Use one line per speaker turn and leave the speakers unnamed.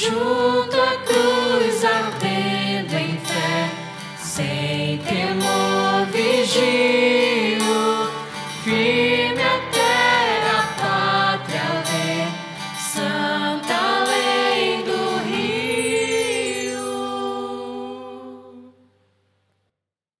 junto à cruz ardendo em fé, sem temor vigia.